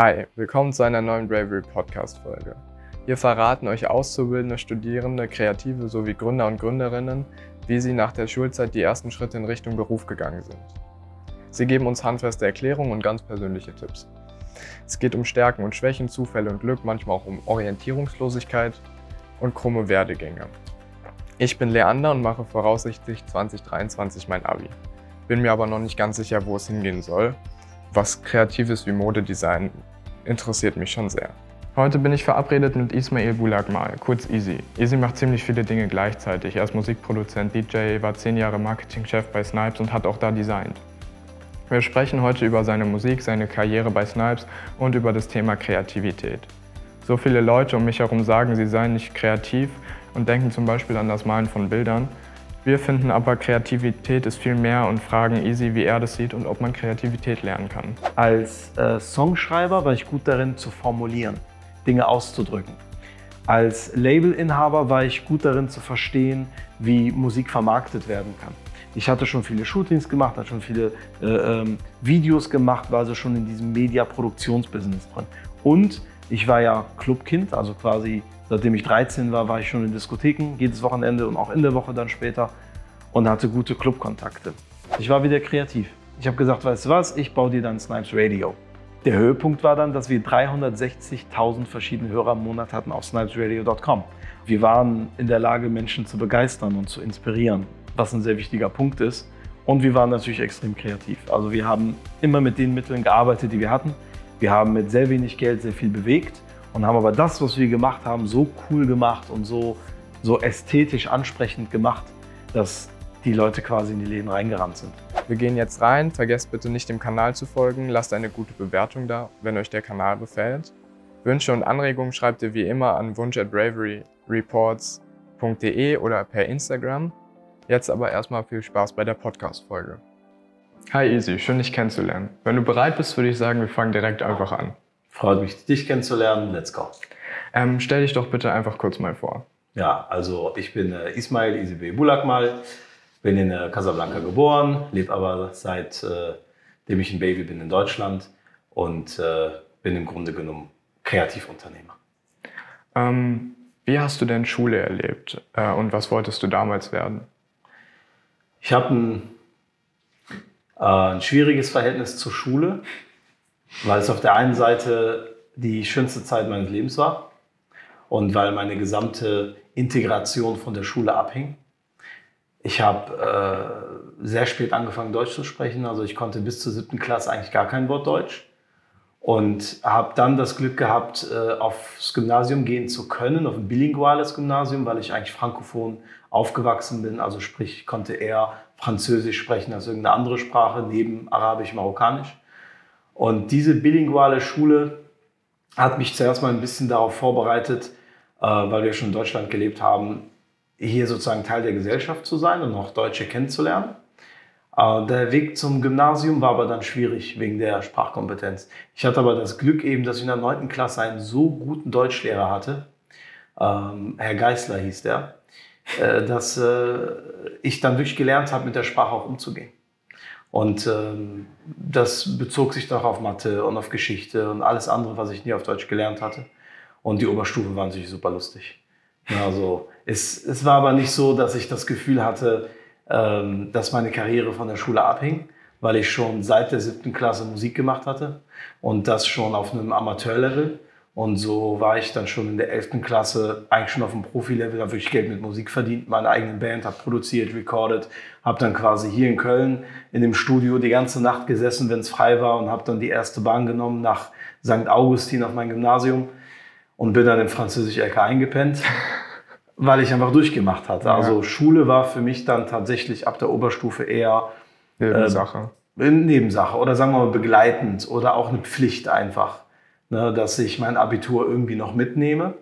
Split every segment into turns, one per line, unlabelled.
Hi, willkommen zu einer neuen Bravery Podcast Folge. Hier verraten euch Auszubildende, Studierende, Kreative sowie Gründer und Gründerinnen, wie sie nach der Schulzeit die ersten Schritte in Richtung Beruf gegangen sind. Sie geben uns handfeste Erklärungen und ganz persönliche Tipps. Es geht um Stärken und Schwächen, Zufälle und Glück, manchmal auch um Orientierungslosigkeit und krumme Werdegänge. Ich bin Leander und mache voraussichtlich 2023 mein Abi. Bin mir aber noch nicht ganz sicher, wo es hingehen soll. Was Kreatives wie Modedesign interessiert mich schon sehr. Heute bin ich verabredet mit Ismail Bulagmal, kurz Easy. Easy macht ziemlich viele Dinge gleichzeitig. Er ist Musikproduzent, DJ, war zehn Jahre Marketingchef bei Snipes und hat auch da designt. Wir sprechen heute über seine Musik, seine Karriere bei Snipes und über das Thema Kreativität. So viele Leute um mich herum sagen, sie seien nicht kreativ und denken zum Beispiel an das Malen von Bildern. Wir finden aber, Kreativität ist viel mehr und fragen Easy, wie er das sieht und ob man Kreativität lernen kann.
Als äh, Songschreiber war ich gut darin zu formulieren, Dinge auszudrücken. Als Labelinhaber war ich gut darin zu verstehen, wie Musik vermarktet werden kann. Ich hatte schon viele Shootings gemacht, hatte schon viele äh, ähm, Videos gemacht, war also schon in diesem Media-Produktionsbusiness drin. Und ich war ja Clubkind, also quasi seitdem ich 13 war, war ich schon in Diskotheken, jedes Wochenende und auch in der Woche dann später und hatte gute Clubkontakte. Ich war wieder kreativ. Ich habe gesagt, weißt du was, ich baue dir dann Snipes Radio. Der Höhepunkt war dann, dass wir 360.000 verschiedene Hörer im Monat hatten auf snipesradio.com. Wir waren in der Lage, Menschen zu begeistern und zu inspirieren, was ein sehr wichtiger Punkt ist. Und wir waren natürlich extrem kreativ. Also wir haben immer mit den Mitteln gearbeitet, die wir hatten. Wir haben mit sehr wenig Geld sehr viel bewegt und haben aber das, was wir gemacht haben, so cool gemacht und so, so ästhetisch ansprechend gemacht, dass die Leute quasi in die Läden reingerannt sind.
Wir gehen jetzt rein. Vergesst bitte nicht, dem Kanal zu folgen. Lasst eine gute Bewertung da, wenn euch der Kanal gefällt. Wünsche und Anregungen schreibt ihr wie immer an wunsch@braveryreports.de oder per Instagram. Jetzt aber erstmal viel Spaß bei der Podcast-Folge. Hi Easy, schön dich kennenzulernen. Wenn du bereit bist, würde ich sagen, wir fangen direkt einfach an.
Freut mich, dich kennenzulernen. Let's go.
Ähm, stell dich doch bitte einfach kurz mal vor.
Ja, also ich bin äh, Ismail Isibe Bulakmal, bin in äh, Casablanca geboren, lebe aber seitdem äh, ich ein Baby bin in Deutschland und äh, bin im Grunde genommen Kreativunternehmer.
Ähm, wie hast du denn Schule erlebt äh, und was wolltest du damals werden?
Ich habe ein, äh, ein schwieriges Verhältnis zur Schule weil es auf der einen Seite die schönste Zeit meines Lebens war und weil meine gesamte Integration von der Schule abhing. Ich habe äh, sehr spät angefangen, Deutsch zu sprechen. Also ich konnte bis zur siebten Klasse eigentlich gar kein Wort Deutsch. Und habe dann das Glück gehabt, äh, aufs Gymnasium gehen zu können, auf ein bilinguales Gymnasium, weil ich eigentlich frankophon aufgewachsen bin. Also sprich, ich konnte eher Französisch sprechen als irgendeine andere Sprache, neben Arabisch, Marokkanisch. Und diese bilinguale Schule hat mich zuerst mal ein bisschen darauf vorbereitet, äh, weil wir schon in Deutschland gelebt haben, hier sozusagen Teil der Gesellschaft zu sein und auch Deutsche kennenzulernen. Äh, der Weg zum Gymnasium war aber dann schwierig wegen der Sprachkompetenz. Ich hatte aber das Glück eben, dass ich in der 9. Klasse einen so guten Deutschlehrer hatte, ähm, Herr Geisler hieß der, äh, dass ich dann wirklich gelernt habe, mit der Sprache auch umzugehen. Und ähm, das bezog sich doch auf Mathe und auf Geschichte und alles andere, was ich nie auf Deutsch gelernt hatte. Und die Oberstufe war natürlich super lustig. Also es, es war aber nicht so, dass ich das Gefühl hatte, ähm, dass meine Karriere von der Schule abhing, weil ich schon seit der siebten Klasse Musik gemacht hatte und das schon auf einem Amateurlevel. Und so war ich dann schon in der 11. Klasse eigentlich schon auf dem Profi-Level, habe wirklich Geld mit Musik verdient, meine eigene Band, habe produziert, recorded, habe dann quasi hier in Köln in dem Studio die ganze Nacht gesessen, wenn es frei war und habe dann die erste Bahn genommen nach St. Augustin auf mein Gymnasium und bin dann im Französisch LK eingepennt, weil ich einfach durchgemacht hatte. Also Schule war für mich dann tatsächlich ab der Oberstufe eher
Nebensache.
Äh, Nebensache oder sagen wir mal begleitend oder auch eine Pflicht einfach ne, dass ich mein Abitur irgendwie noch mitnehme.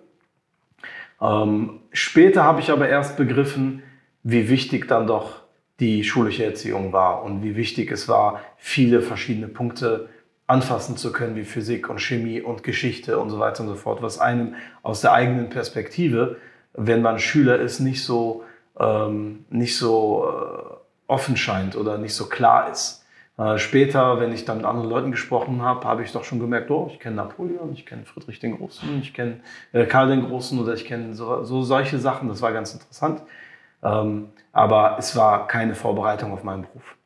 Ähm, später habe ich aber erst begriffen, wie wichtig dann doch die schulische Erziehung war und wie wichtig es war, viele verschiedene Punkte anfassen zu können, wie Physik und Chemie und Geschichte und so weiter und so fort, was einem aus der eigenen Perspektive, wenn man Schüler ist, nicht so, ähm, nicht so äh, offen scheint oder nicht so klar ist Äh, später, wenn ich dann mit anderen Leuten gesprochen habe, habe ich doch schon gemerkt, oh, ich kenne Napoleon, ich kenne Friedrich den Großen, ich kenne äh, Karl den Großen oder ich kenne so, so, solche Sachen. Das war ganz interessant. Ähm, aber es war keine Vorbereitung auf meinen Beruf.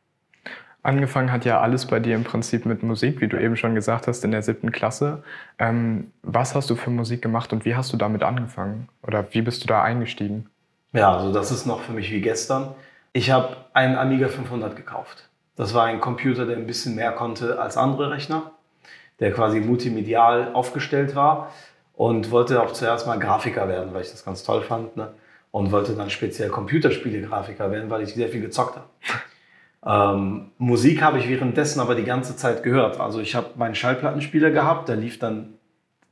Angefangen hat ja alles bei dir im Prinzip mit Musik, wie du eben schon gesagt hast, in der siebten Klasse. Ähm, was hast du für Musik gemacht und wie hast du damit angefangen? Oder wie bist du da eingestiegen?
Ja, also das ist noch für mich wie gestern. Ich habe einen Amiga 500 gekauft. Das war ein Computer, der ein bisschen mehr konnte als andere Rechner, der quasi multimedial aufgestellt war und wollte auch zuerst mal Grafiker werden, weil ich das ganz toll fand. Ne? Und wollte dann speziell Computerspiele-Grafiker werden, weil ich sehr viel gezockt habe. Ähm, Musik habe ich währenddessen aber die ganze Zeit gehört. Also ich habe meinen Schallplattenspieler gehabt, da lief dann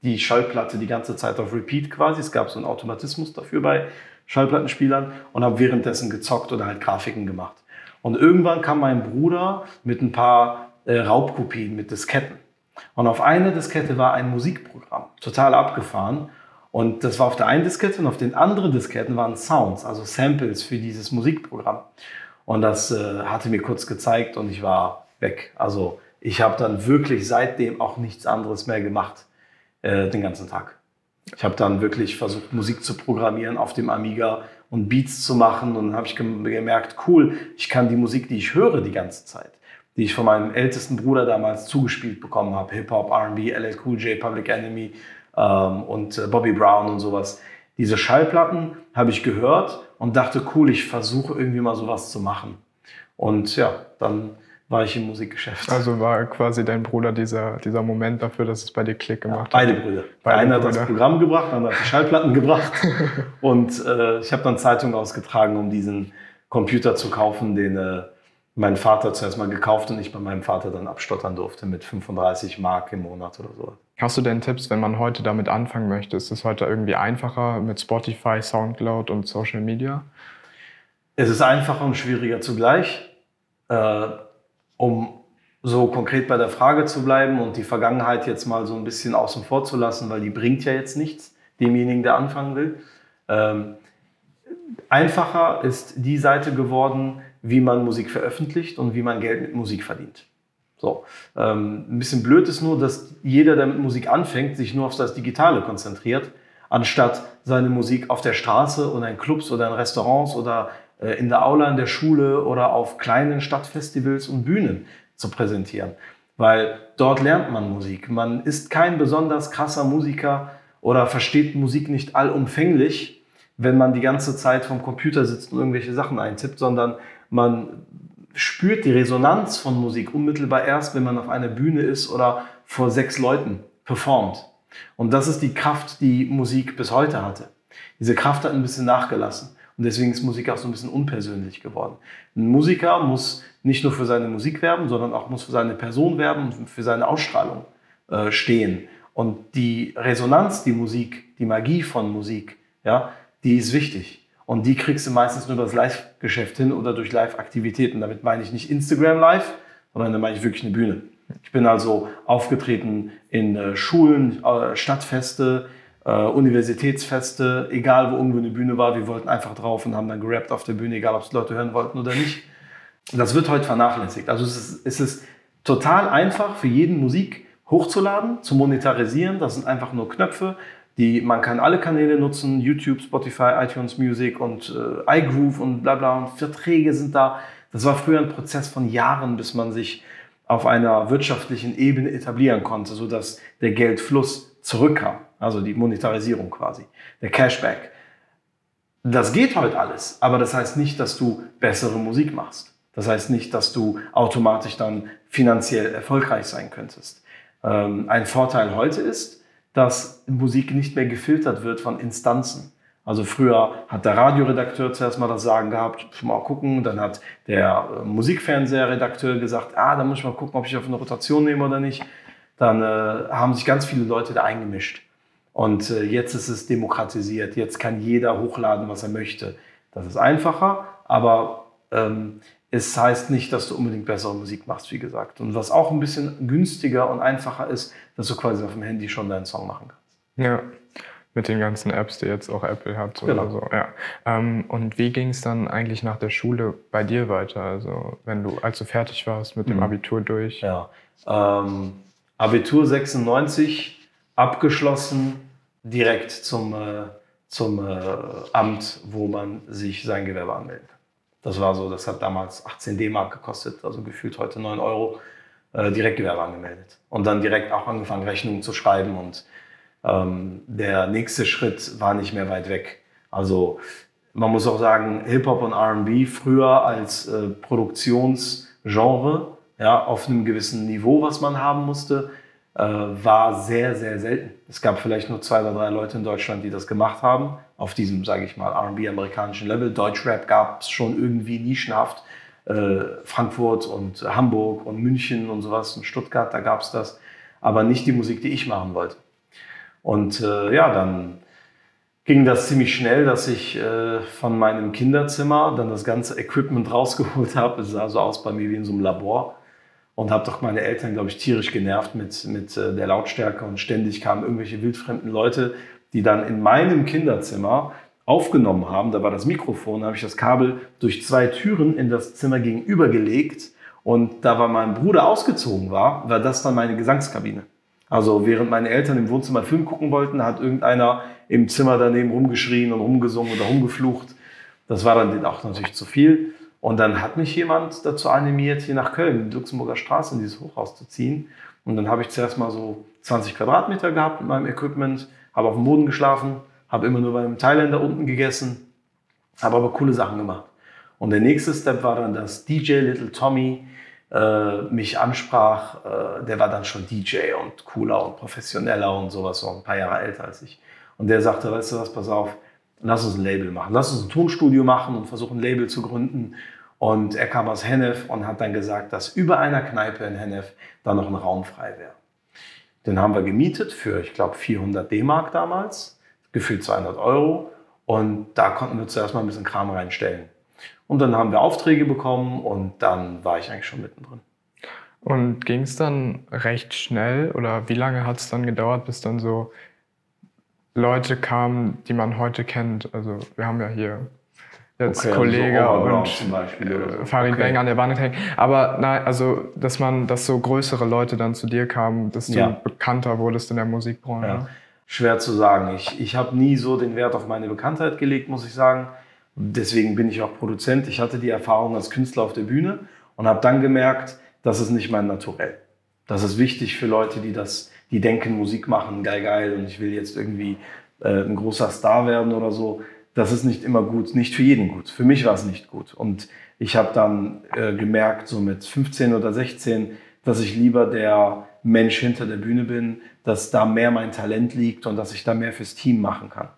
die Schallplatte die ganze Zeit auf Repeat quasi. Es gab so einen Automatismus dafür bei Schallplattenspielern und habe währenddessen gezockt oder halt Grafiken gemacht. Und irgendwann kam mein Bruder mit ein paar äh, Raubkopien mit Disketten. Und auf einer Diskette war ein Musikprogramm, total abgefahren. Und das war auf der einen Diskette und auf den anderen Disketten waren Sounds, also Samples für dieses Musikprogramm. Und das äh, hatte mir kurz gezeigt und ich war weg. Also ich habe dann wirklich seitdem auch nichts anderes mehr gemacht, äh, den ganzen Tag. Ich habe dann wirklich versucht, Musik zu programmieren auf dem Amiga und Beats zu machen. Und dann habe ich gemerkt, cool, ich kann die Musik, die ich höre die ganze Zeit, die ich von meinem ältesten Bruder damals zugespielt bekommen habe, Hip-Hop, RB, LL Cool J, Public Enemy ähm, und äh, Bobby Brown und sowas. Diese Schallplatten habe ich gehört und dachte, cool, ich versuche irgendwie mal sowas zu machen. Und ja, dann war ich im Musikgeschäft.
Also war quasi dein Bruder dieser, dieser Moment dafür, dass es bei dir Klick gemacht
ja, beide hat? Brüder. Beide einer Brüder. hat das Programm gebracht, der andere hat die Schallplatten gebracht. Und äh, ich habe dann Zeitungen ausgetragen, um diesen Computer zu kaufen, den äh, mein Vater zuerst mal gekauft und ich bei meinem Vater dann abstottern durfte mit 35 Mark im Monat oder so.
Hast du denn Tipps, wenn man heute damit anfangen möchte? Ist es heute irgendwie einfacher mit Spotify, Soundcloud und Social Media?
Es ist einfacher und schwieriger zugleich. Äh, um so konkret bei der Frage zu bleiben und die Vergangenheit jetzt mal so ein bisschen außen vor zu lassen, weil die bringt ja jetzt nichts, demjenigen, der anfangen will. Ähm, einfacher ist die Seite geworden, wie man Musik veröffentlicht und wie man Geld mit Musik verdient. So, ähm, ein bisschen blöd ist nur, dass jeder, der mit Musik anfängt, sich nur auf das Digitale konzentriert, anstatt seine Musik auf der Straße oder in Clubs oder in Restaurants oder in der Aula in der Schule oder auf kleinen Stadtfestivals und Bühnen zu präsentieren. Weil dort lernt man Musik. Man ist kein besonders krasser Musiker oder versteht Musik nicht allumfänglich, wenn man die ganze Zeit vom Computer sitzt und irgendwelche Sachen eintippt, sondern man spürt die Resonanz von Musik unmittelbar erst, wenn man auf einer Bühne ist oder vor sechs Leuten performt. Und das ist die Kraft, die Musik bis heute hatte. Diese Kraft hat ein bisschen nachgelassen. Und deswegen ist Musik auch so ein bisschen unpersönlich geworden. Ein Musiker muss nicht nur für seine Musik werben, sondern auch muss für seine Person werben und für seine Ausstrahlung äh, stehen. Und die Resonanz, die Musik, die Magie von Musik, ja, die ist wichtig. Und die kriegst du meistens nur über das Live-Geschäft hin oder durch Live-Aktivitäten. Damit meine ich nicht Instagram Live, sondern da meine ich wirklich eine Bühne. Ich bin also aufgetreten in äh, Schulen, äh, Stadtfeste, äh, Universitätsfeste, egal wo irgendwo eine Bühne war, wir wollten einfach drauf und haben dann gerappt auf der Bühne, egal ob es Leute hören wollten oder nicht. Das wird heute vernachlässigt. Also es ist, es ist total einfach für jeden Musik hochzuladen, zu monetarisieren. Das sind einfach nur Knöpfe. Die, man kann alle Kanäle nutzen, YouTube, Spotify, iTunes Music und äh, iGroove und bla bla. Und Verträge sind da. Das war früher ein Prozess von Jahren, bis man sich auf einer wirtschaftlichen Ebene etablieren konnte, sodass der Geldfluss zurückkam. Also die Monetarisierung quasi, der Cashback. Das geht heute alles, aber das heißt nicht, dass du bessere Musik machst. Das heißt nicht, dass du automatisch dann finanziell erfolgreich sein könntest. Ähm, ein Vorteil heute ist, dass Musik nicht mehr gefiltert wird von Instanzen. Also früher hat der Radioredakteur zuerst mal das Sagen gehabt, mal gucken, dann hat der äh, Musikfernseherredakteur gesagt, ah, da muss ich mal gucken, ob ich auf eine Rotation nehme oder nicht. Dann äh, haben sich ganz viele Leute da eingemischt. Und äh, jetzt ist es demokratisiert. Jetzt kann jeder hochladen, was er möchte. Das ist einfacher, aber ähm, es heißt nicht, dass du unbedingt bessere Musik machst, wie gesagt. Und was auch ein bisschen günstiger und einfacher ist, dass du quasi auf dem Handy schon deinen Song machen kannst.
Ja. Mit den ganzen Apps, die jetzt auch Apple hat oder
Genau.
so. Ja. Ähm, und wie ging es dann eigentlich nach der Schule bei dir weiter? Also wenn du, als du fertig warst mit dem
Mhm.
Abitur durch.
Ja. Ähm, Abitur 96 abgeschlossen, direkt zum, äh, zum äh, Amt, wo man sich sein Gewerbe anmeldet. Das war so, das hat damals 18 D-Mark gekostet, also gefühlt heute 9 Euro, äh, direkt Gewerbe angemeldet. Und dann direkt auch angefangen, Rechnungen zu schreiben. Und ähm, der nächste Schritt war nicht mehr weit weg. Also man muss auch sagen, Hip-Hop und RB früher als äh, Produktionsgenre, ja, auf einem gewissen Niveau, was man haben musste, war sehr, sehr selten. Es gab vielleicht nur zwei oder drei Leute in Deutschland, die das gemacht haben, auf diesem, sage ich mal, RB-amerikanischen Level. Deutschrap gab es schon irgendwie nischenhaft. Äh, Frankfurt und Hamburg und München und sowas und Stuttgart, da gab es das. Aber nicht die Musik, die ich machen wollte. Und äh, ja, dann ging das ziemlich schnell, dass ich äh, von meinem Kinderzimmer dann das ganze Equipment rausgeholt habe. Es sah so aus bei mir wie in so einem Labor. Und habe doch meine Eltern, glaube ich, tierisch genervt mit, mit äh, der Lautstärke. Und ständig kamen irgendwelche wildfremden Leute, die dann in meinem Kinderzimmer aufgenommen haben. Da war das Mikrofon, da habe ich das Kabel durch zwei Türen in das Zimmer gegenüber gelegt. Und da war mein Bruder ausgezogen war, war das dann meine Gesangskabine. Also während meine Eltern im Wohnzimmer Film gucken wollten, hat irgendeiner im Zimmer daneben rumgeschrien und rumgesungen oder rumgeflucht. Das war dann auch natürlich zu viel. Und dann hat mich jemand dazu animiert, hier nach Köln, in die Luxemburger Straße, in dieses Hochhaus zu ziehen. Und dann habe ich zuerst mal so 20 Quadratmeter gehabt mit meinem Equipment, habe auf dem Boden geschlafen, habe immer nur bei einem Thailänder unten gegessen, habe aber coole Sachen gemacht. Und der nächste Step war dann, dass DJ Little Tommy äh, mich ansprach. Äh, der war dann schon DJ und cooler und professioneller und sowas, so ein paar Jahre älter als ich. Und der sagte, weißt du was, pass auf, lass uns ein Label machen. Lass uns ein Tonstudio machen und versuchen, ein Label zu gründen. Und er kam aus Hennef und hat dann gesagt, dass über einer Kneipe in Hennef da noch ein Raum frei wäre. Den haben wir gemietet für, ich glaube, 400 D-Mark damals, gefühlt 200 Euro. Und da konnten wir zuerst mal ein bisschen Kram reinstellen. Und dann haben wir Aufträge bekommen und dann war ich eigentlich schon mittendrin.
Und ging es dann recht schnell oder wie lange hat es dann gedauert, bis dann so Leute kamen, die man heute kennt? Also wir haben ja hier jetzt
Okay, also
Kollege
so
und äh, Farid
Okay.
Bang an der Wand hängen. Aber nein, also dass man, dass so größere Leute dann zu dir kamen, dass du
Ja.
bekannter wurdest in der Musikbranche.
Ja. Schwer zu sagen. Ich, ich habe nie so den Wert auf meine Bekanntheit gelegt, muss ich sagen. Deswegen bin ich auch Produzent. Ich hatte die Erfahrung als Künstler auf der Bühne und habe dann gemerkt, das ist nicht mein Naturell. Das ist wichtig für Leute, die das, die denken, Musik machen, geil, geil, und ich will jetzt irgendwie äh, ein großer Star werden oder so. Das ist nicht immer gut, nicht für jeden gut. Für mich war es nicht gut. Und ich habe dann äh, gemerkt, so mit 15 oder 16, dass ich lieber der Mensch hinter der Bühne bin, dass da mehr mein Talent liegt und dass ich da mehr fürs Team machen kann.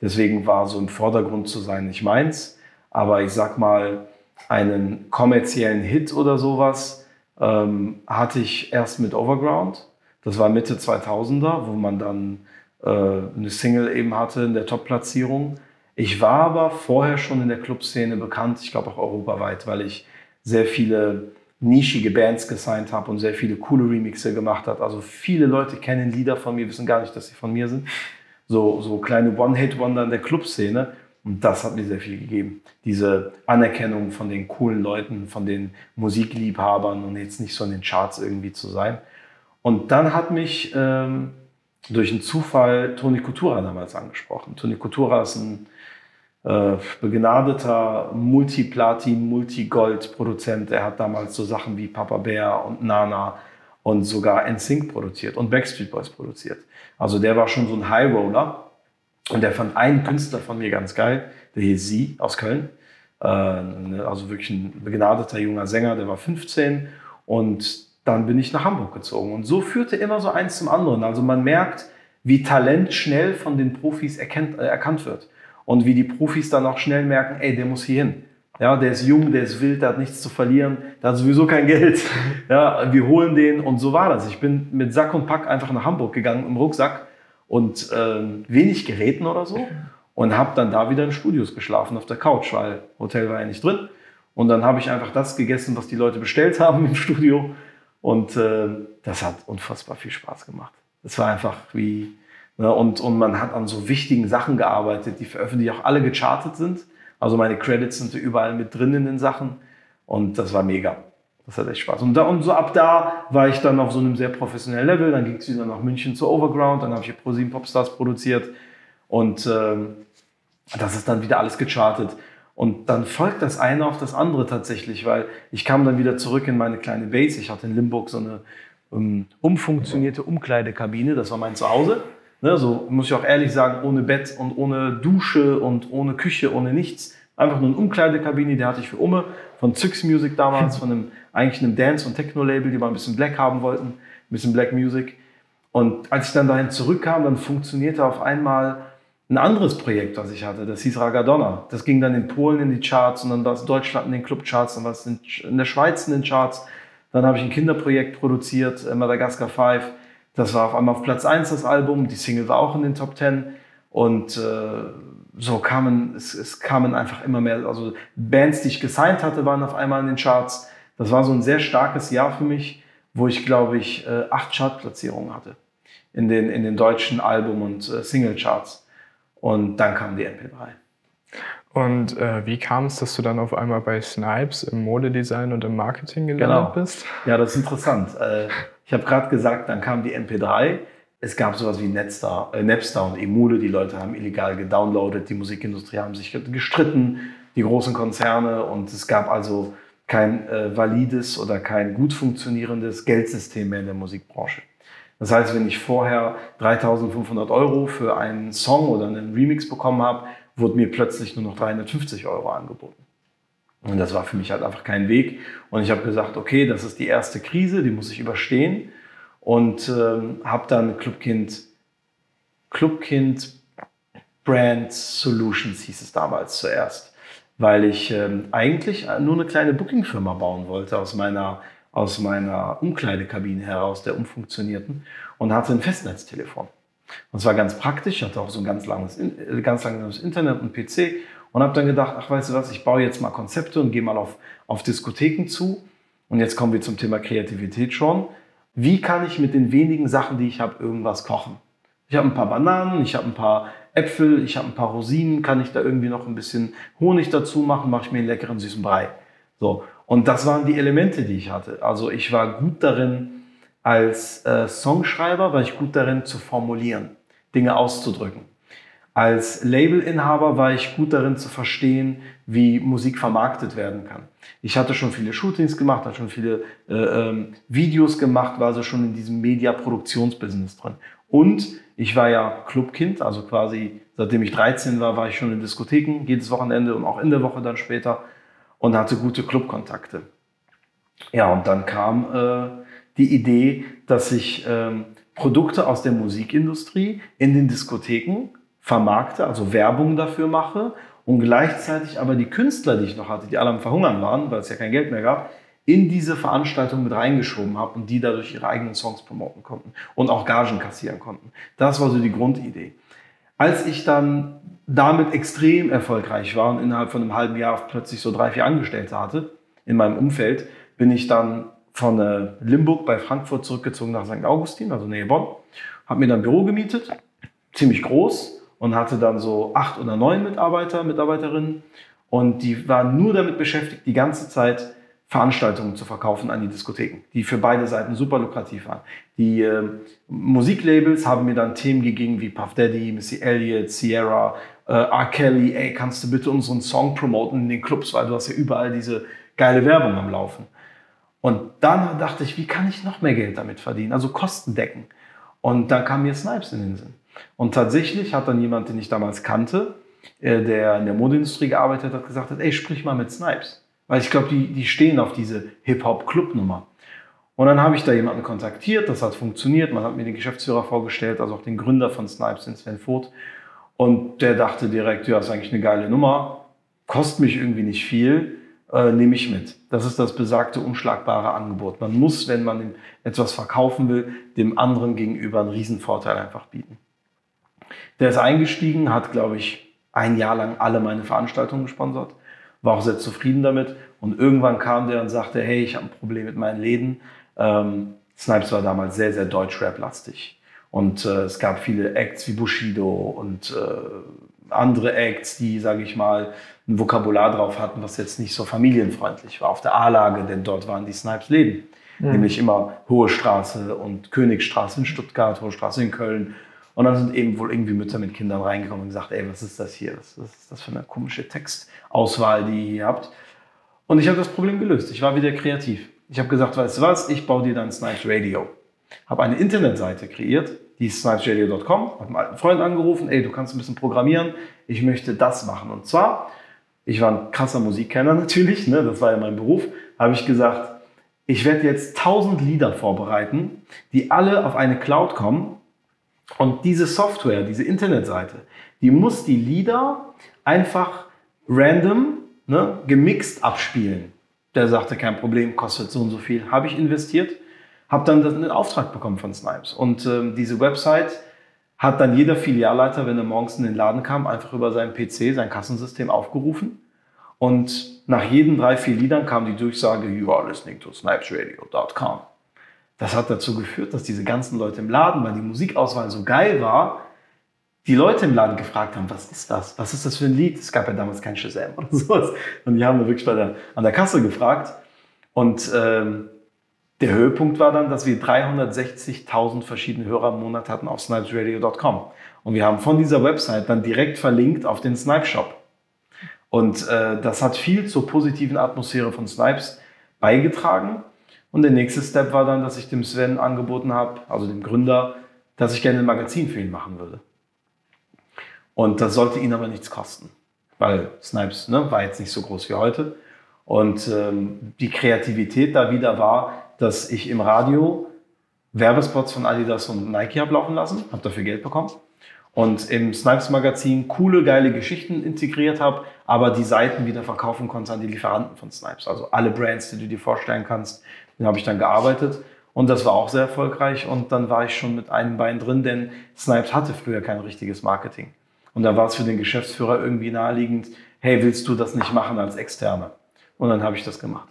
Deswegen war so im Vordergrund zu sein nicht meins. Aber ich sag mal, einen kommerziellen Hit oder sowas ähm, hatte ich erst mit Overground. Das war Mitte 2000er, wo man dann äh, eine Single eben hatte in der Top-Platzierung. Ich war aber vorher schon in der Clubszene bekannt, ich glaube auch europaweit, weil ich sehr viele nischige Bands gesigned habe und sehr viele coole Remixe gemacht habe. Also viele Leute kennen Lieder von mir, wissen gar nicht, dass sie von mir sind. So, so kleine One-Hit-Wonder in der Clubszene. Und das hat mir sehr viel gegeben. Diese Anerkennung von den coolen Leuten, von den Musikliebhabern und jetzt nicht so in den Charts irgendwie zu sein. Und dann hat mich ähm, durch einen Zufall Toni Kutura damals angesprochen. Toni Kutura ist ein äh, begnadeter Multiplatin, Multigold-Produzent. Er hat damals so Sachen wie Papa Bear und Nana und sogar NSYNC produziert und Backstreet Boys produziert. Also der war schon so ein High Roller und der fand einen Künstler von mir ganz geil, der hieß Sie aus Köln. Äh, also wirklich ein begnadeter junger Sänger, der war 15 und dann bin ich nach Hamburg gezogen. Und so führte immer so eins zum anderen. Also man merkt, wie Talent schnell von den Profis erkennt, äh, erkannt wird. Und wie die Profis dann auch schnell merken, ey, der muss hier hin. Ja, der ist jung, der ist wild, der hat nichts zu verlieren, der hat sowieso kein Geld. Ja, wir holen den und so war das. Ich bin mit Sack und Pack einfach nach Hamburg gegangen im Rucksack und ähm, wenig Geräten oder so und habe dann da wieder in Studios geschlafen auf der Couch, weil Hotel war ja nicht drin. Und dann habe ich einfach das gegessen, was die Leute bestellt haben im Studio und äh, das hat unfassbar viel Spaß gemacht. Es war einfach wie Ne? Und, und man hat an so wichtigen Sachen gearbeitet, die veröffentlicht auch alle gechartet sind. Also meine Credits sind überall mit drin in den Sachen. Und das war mega. Das hat echt Spaß. Und, da, und so ab da war ich dann auf so einem sehr professionellen Level. Dann ging es wieder nach München zu Overground. Dann habe ich hier ProSieben Popstars produziert. Und ähm, das ist dann wieder alles gechartet. Und dann folgt das eine auf das andere tatsächlich, weil ich kam dann wieder zurück in meine kleine Base. Ich hatte in Limburg so eine um, umfunktionierte Umkleidekabine. Das war mein Zuhause. Ne, so muss ich auch ehrlich sagen, ohne Bett und ohne Dusche und ohne Küche, ohne nichts. Einfach nur eine Umkleidekabine, die hatte ich für Umme von Zyx Music damals, von einem, eigentlich einem Dance- und Techno-Label, die mal ein bisschen Black haben wollten, ein bisschen Black Music. Und als ich dann dahin zurückkam, dann funktionierte auf einmal ein anderes Projekt, was ich hatte. Das hieß Ragadonna. Das ging dann in Polen in die Charts und dann war es Deutschland in den Clubcharts, dann war es in der Schweiz in den Charts. Dann habe ich ein Kinderprojekt produziert, äh, Madagascar 5 das war auf einmal auf Platz 1 das Album, die Single war auch in den Top 10 und äh, so kamen, es, es kamen einfach immer mehr, also Bands, die ich gesigned hatte, waren auf einmal in den Charts. Das war so ein sehr starkes Jahr für mich, wo ich, glaube ich, äh, acht Chartplatzierungen hatte in den, in den deutschen Album- und äh, Single-Charts. Und dann kam die MP3.
Und äh, wie kam es, dass du dann auf einmal bei Snipes im Modedesign und im Marketing gelandet genau. bist?
Ja, das ist interessant. Äh, ich habe gerade gesagt, dann kam die MP3. Es gab sowas wie Napster, äh, Napster und Emule. Die Leute haben illegal gedownloadet. Die Musikindustrie haben sich gestritten, die großen Konzerne. Und es gab also kein äh, valides oder kein gut funktionierendes Geldsystem mehr in der Musikbranche. Das heißt, wenn ich vorher 3500 Euro für einen Song oder einen Remix bekommen habe, wurde mir plötzlich nur noch 350 Euro angeboten. Und das war für mich halt einfach kein Weg. Und ich habe gesagt, okay, das ist die erste Krise, die muss ich überstehen. Und ähm, habe dann Clubkind, Clubkind Brand Solutions hieß es damals zuerst, weil ich ähm, eigentlich nur eine kleine Booking-Firma bauen wollte aus meiner, aus meiner Umkleidekabine heraus, der umfunktionierten, und hatte ein Festnetztelefon. Und es war ganz praktisch, hatte auch so ein ganz langes, ganz langes Internet und PC und habe dann gedacht, ach weißt du was, ich baue jetzt mal Konzepte und gehe mal auf, auf Diskotheken zu. Und jetzt kommen wir zum Thema Kreativität schon. Wie kann ich mit den wenigen Sachen, die ich habe, irgendwas kochen? Ich habe ein paar Bananen, ich habe ein paar Äpfel, ich habe ein paar Rosinen, kann ich da irgendwie noch ein bisschen Honig dazu machen, mache ich mir einen leckeren süßen Brei. So. Und das waren die Elemente, die ich hatte. Also ich war gut darin, als äh, Songschreiber war ich gut darin zu formulieren, Dinge auszudrücken. Als Labelinhaber war ich gut darin zu verstehen, wie Musik vermarktet werden kann. Ich hatte schon viele Shootings gemacht, hatte schon viele äh, ähm, Videos gemacht, war also schon in diesem Media-Produktionsbusiness drin. Und ich war ja Clubkind, also quasi seitdem ich 13 war, war ich schon in Diskotheken, jedes Wochenende und auch in der Woche dann später und hatte gute Clubkontakte. Ja, und dann kam äh, die Idee, dass ich äh, Produkte aus der Musikindustrie in den Diskotheken vermarkte, also Werbung dafür mache und gleichzeitig aber die Künstler, die ich noch hatte, die alle am Verhungern waren, weil es ja kein Geld mehr gab, in diese Veranstaltung mit reingeschoben habe und die dadurch ihre eigenen Songs promoten konnten und auch Gagen kassieren konnten. Das war so die Grundidee. Als ich dann damit extrem erfolgreich war und innerhalb von einem halben Jahr plötzlich so drei, vier Angestellte hatte in meinem Umfeld, bin ich dann von äh, Limburg bei Frankfurt zurückgezogen nach St. Augustin, also Nähe Bonn, habe mir dann ein Büro gemietet, ziemlich groß, und hatte dann so acht oder neun Mitarbeiter, Mitarbeiterinnen. Und die waren nur damit beschäftigt, die ganze Zeit Veranstaltungen zu verkaufen an die Diskotheken, die für beide Seiten super lukrativ waren. Die äh, Musiklabels haben mir dann Themen gegeben wie Puff Daddy, Missy Elliott, Sierra, äh, R. Kelly, ey, kannst du bitte unseren Song promoten in den Clubs, weil du hast ja überall diese geile Werbung am Laufen. Und dann dachte ich, wie kann ich noch mehr Geld damit verdienen? Also Kosten decken. Und dann kam mir Snipes in den Sinn. Und tatsächlich hat dann jemand, den ich damals kannte, äh, der in der Modeindustrie gearbeitet hat, gesagt hat, ey, sprich mal mit Snipes. Weil ich glaube, die, die stehen auf diese Hip-Hop-Club-Nummer. Und dann habe ich da jemanden kontaktiert, das hat funktioniert, man hat mir den Geschäftsführer vorgestellt, also auch den Gründer von Snipes, den Sven Vogt. Und der dachte direkt, ja, ist eigentlich eine geile Nummer, kostet mich irgendwie nicht viel, äh, nehme ich mit. Das ist das besagte unschlagbare Angebot. Man muss, wenn man etwas verkaufen will, dem anderen gegenüber einen Riesenvorteil einfach bieten. Der ist eingestiegen, hat, glaube ich, ein Jahr lang alle meine Veranstaltungen gesponsert, war auch sehr zufrieden damit. Und irgendwann kam der und sagte, hey, ich habe ein Problem mit meinen Läden. Ähm, Snipes war damals sehr, sehr Deutsch-Rap-lastig. Und äh, es gab viele Acts wie Bushido und äh, andere Acts, die, sage ich mal, ein Vokabular drauf hatten, was jetzt nicht so familienfreundlich war auf der A-Lage, denn dort waren die Snipes Leben. Mhm. Nämlich immer Hohe Straße und Königstraße in Stuttgart, Hohe Straße in Köln. Und dann sind eben wohl irgendwie Mütter mit Kindern reingekommen und gesagt, ey, was ist das hier? Was ist das für eine komische Textauswahl, die ihr hier habt? Und ich habe das Problem gelöst. Ich war wieder kreativ. Ich habe gesagt, weißt du was, ich baue dir dann Snipes Radio. Habe eine Internetseite kreiert, die snipesradio.com, habe einen alten Freund angerufen, ey, du kannst ein bisschen programmieren, ich möchte das machen. Und zwar, ich war ein krasser Musikkenner natürlich, ne, das war ja mein Beruf, habe ich gesagt, ich werde jetzt 1000 Lieder vorbereiten, die alle auf eine Cloud kommen. Und diese Software, diese Internetseite, die muss die Lieder einfach random, ne, gemixt abspielen. Der sagte, kein Problem, kostet so und so viel. Habe ich investiert, habe dann einen Auftrag bekommen von Snipes. Und ähm, diese Website hat dann jeder Filialleiter, wenn er morgens in den Laden kam, einfach über seinen PC, sein Kassensystem aufgerufen. Und nach jeden drei, vier Liedern kam die Durchsage, you are listening to snipesradio.com. Das hat dazu geführt, dass diese ganzen Leute im Laden, weil die Musikauswahl so geil war, die Leute im Laden gefragt haben, was ist das? Was ist das für ein Lied? Es gab ja damals kein Shazam oder sowas. Und die haben wir wirklich bei der, an der Kasse gefragt. Und ähm, der Höhepunkt war dann, dass wir 360.000 verschiedene Hörer im Monat hatten auf snipesradio.com. Und wir haben von dieser Website dann direkt verlinkt auf den Snipe Shop. Und äh, das hat viel zur positiven Atmosphäre von Snipes beigetragen. Und der nächste Step war dann, dass ich dem Sven angeboten habe, also dem Gründer, dass ich gerne ein Magazin für ihn machen würde. Und das sollte ihn aber nichts kosten, weil Snipes ne, war jetzt nicht so groß wie heute. Und ähm, die Kreativität da wieder war, dass ich im Radio Werbespots von Adidas und Nike habe laufen lassen, habe dafür Geld bekommen und im Snipes Magazin coole, geile Geschichten integriert habe, aber die Seiten wieder verkaufen konnte an die Lieferanten von Snipes. Also alle Brands, die du dir vorstellen kannst, den habe ich dann gearbeitet und das war auch sehr erfolgreich und dann war ich schon mit einem Bein drin, denn Snipes hatte früher kein richtiges Marketing. Und da war es für den Geschäftsführer irgendwie naheliegend, hey, willst du das nicht machen als Externe? Und dann habe ich das gemacht.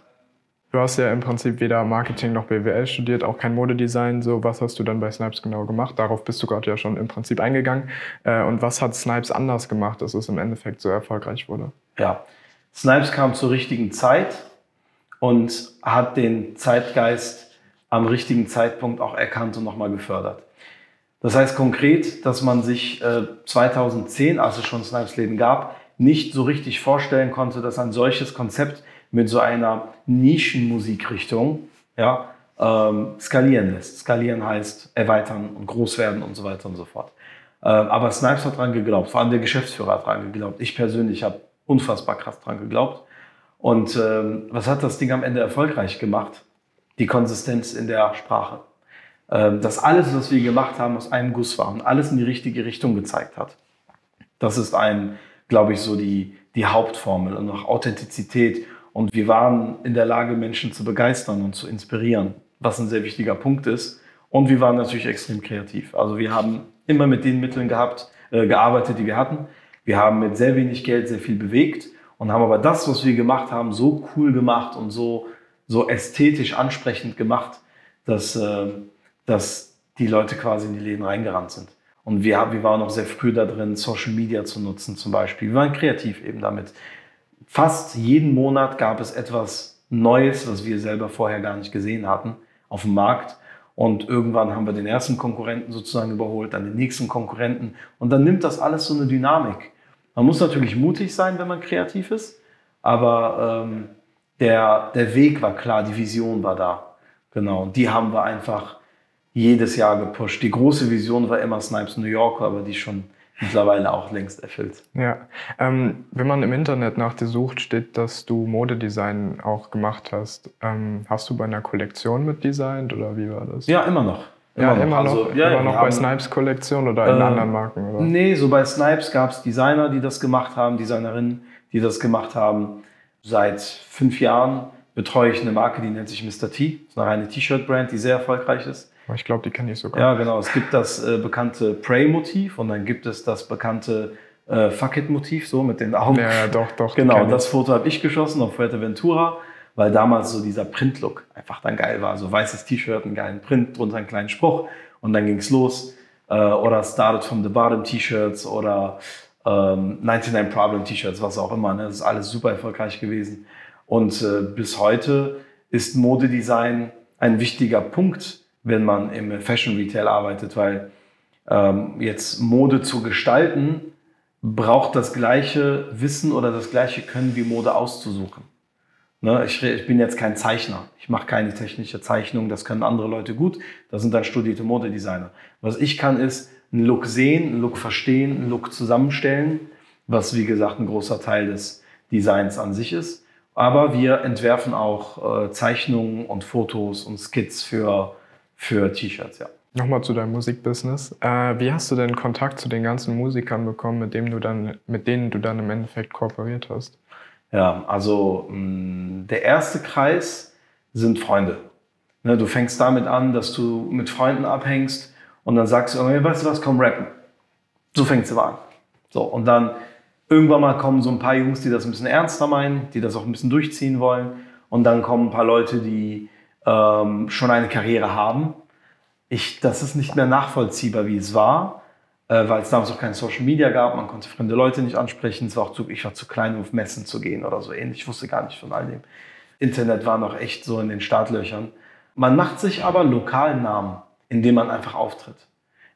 Du hast ja im Prinzip weder Marketing noch BWL studiert, auch kein Modedesign. So, was hast du dann bei Snipes genau gemacht? Darauf bist du gerade ja schon im Prinzip eingegangen. Äh, und was hat Snipes anders gemacht, dass es im Endeffekt so erfolgreich wurde?
Ja, Snipes kam zur richtigen Zeit und hat den Zeitgeist am richtigen Zeitpunkt auch erkannt und nochmal gefördert. Das heißt konkret, dass man sich 2010, äh, als es schon Snipes Leben gab, nicht so richtig vorstellen konnte, dass ein solches Konzept mit so einer Nischenmusikrichtung ja, ähm, skalieren lässt. Skalieren heißt erweitern und groß werden und so weiter und so fort. Äh, aber Snipes hat dran geglaubt, vor allem der Geschäftsführer hat dran geglaubt. Ich persönlich habe unfassbar krass dran geglaubt. Und ähm, was hat das Ding am Ende erfolgreich gemacht? Die Konsistenz in der Sprache. Ähm, dass alles, was wir gemacht haben, aus einem Guss war und alles in die richtige Richtung gezeigt hat. Das ist ein, glaube ich, so die, die Hauptformel und auch Authentizität und wir waren in der Lage, Menschen zu begeistern und zu inspirieren, was ein sehr wichtiger Punkt ist. Und wir waren natürlich extrem kreativ. Also wir haben immer mit den Mitteln gehabt, äh, gearbeitet, die wir hatten. Wir haben mit sehr wenig Geld sehr viel bewegt und haben aber das, was wir gemacht haben, so cool gemacht und so, so ästhetisch ansprechend gemacht, dass, äh, dass die Leute quasi in die Läden reingerannt sind. Und wir, wir waren auch sehr früh da drin, Social Media zu nutzen zum Beispiel. Wir waren kreativ eben damit fast jeden Monat gab es etwas Neues, was wir selber vorher gar nicht gesehen hatten, auf dem Markt. Und irgendwann haben wir den ersten Konkurrenten sozusagen überholt, dann den nächsten Konkurrenten. Und dann nimmt das alles so eine Dynamik. Man muss natürlich mutig sein, wenn man kreativ ist, aber ähm, der, der Weg war klar, die Vision war da. Genau, und die haben wir einfach jedes Jahr gepusht. Die große Vision war immer Snipes New York, aber die schon mittlerweile auch längst erfüllt.
Ja, ähm, wenn man im Internet nach dir sucht, steht, dass du Modedesign auch gemacht hast. Ähm, hast du bei einer Kollektion mitdesignt oder wie war das?
Ja, immer noch.
Immer ja, noch. immer noch, also, ja, immer noch bei Snipes Kollektion oder in äh, anderen Marken? Oder?
Nee, so bei Snipes gab es Designer, die das gemacht haben, Designerinnen, die das gemacht haben. Seit fünf Jahren betreue ich eine Marke, die nennt sich Mr. T. Das ist eine reine T-Shirt-Brand, die sehr erfolgreich ist.
Ich glaube, die kenne ich sogar.
Ja, genau. Es gibt das äh, bekannte Prey-Motiv und dann gibt es das bekannte äh, Fuck It-Motiv, so mit den Augen.
Ja, doch, doch.
Genau, das Foto habe ich geschossen auf Fuerteventura, weil damals so dieser Print-Look einfach dann geil war. So weißes T-Shirt, einen geilen Print, drunter einen kleinen Spruch und dann ging es los. äh, oder Started from the Bottom T-Shirts oder ähm, 99 Problem T-Shirts, was auch immer. Ne? Das ist alles super erfolgreich gewesen. Und äh, bis heute ist Modedesign ein wichtiger Punkt, wenn man im Fashion Retail arbeitet, weil ähm, jetzt Mode zu gestalten braucht das gleiche Wissen oder das gleiche Können wie Mode auszusuchen. Ne, ich, ich, bin jetzt kein Zeichner. Ich mache keine technische Zeichnung. Das können andere Leute gut. Das sind dann studierte Modedesigner. Was ich kann, ist einen Look sehen, einen Look verstehen, einen Look zusammenstellen, was wie gesagt ein großer Teil des Designs an sich ist. Aber wir entwerfen auch äh, Zeichnungen und Fotos und Skits für, für T-Shirts, ja.
Nochmal zu deinem Musikbusiness. Äh, wie hast du denn Kontakt zu den ganzen Musikern bekommen, mit, dem du dann, mit denen du dann im Endeffekt kooperiert hast?
Ja, also mh, mm, der erste Kreis sind Freunde. Ne, du fängst damit an, dass du mit Freunden abhängst und dann sagst du, okay, weißt du was, komm rappen. So fängt es an. So, und dann irgendwann mal kommen so ein paar Jungs, die das ein bisschen ernster meinen, die das auch ein bisschen durchziehen wollen. Und dann kommen ein paar Leute, die ähm, schon eine Karriere haben. Ich, das ist nicht mehr nachvollziehbar, wie es war äh, weil es damals auch keine Social Media gab, man konnte fremde Leute nicht ansprechen, es war auch zu, ich war zu klein, um auf Messen zu gehen oder so ähnlich, ich wusste gar nicht von all dem. Internet war noch echt so in den Startlöchern. Man macht sich aber lokalen Namen, indem man einfach auftritt.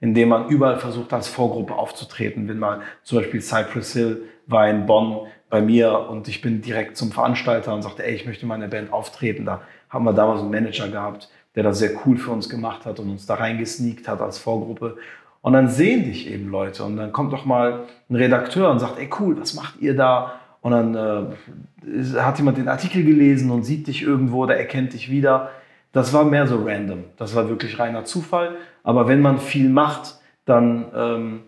Indem man überall versucht, als Vorgruppe aufzutreten. Wenn mal zum Beispiel Cypress Hill war in Bonn bei mir und ich bin direkt zum Veranstalter und sagte, ey, ich möchte meine Band auftreten. Da haben wir damals einen Manager gehabt, der das sehr cool für uns gemacht hat und uns da reingesneakt hat als Vorgruppe. Und dann sehen dich eben Leute und dann kommt doch mal ein Redakteur und sagt, ey cool, was macht ihr da? Und dann äh, hat jemand den Artikel gelesen und sieht dich irgendwo oder erkennt dich wieder. Das war mehr so random. Das war wirklich reiner Zufall. Aber wenn man viel macht, dann ähm,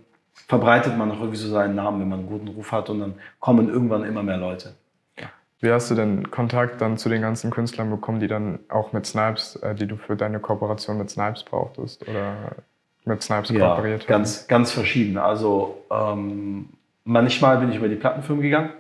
verbreitet man auch irgendwie so seinen Namen, wenn man einen guten Ruf hat und dann kommen irgendwann immer mehr Leute.
Wie hast du denn Kontakt dann zu den ganzen Künstlern bekommen, die dann auch mit Snipes, äh, die du für deine Kooperation mit Snipes brauchtest? Oder mit Snipes ja, kooperiert
Ganz, ganz verschieden. Also ähm, manchmal bin ich über die Plattenfirmen gegangen,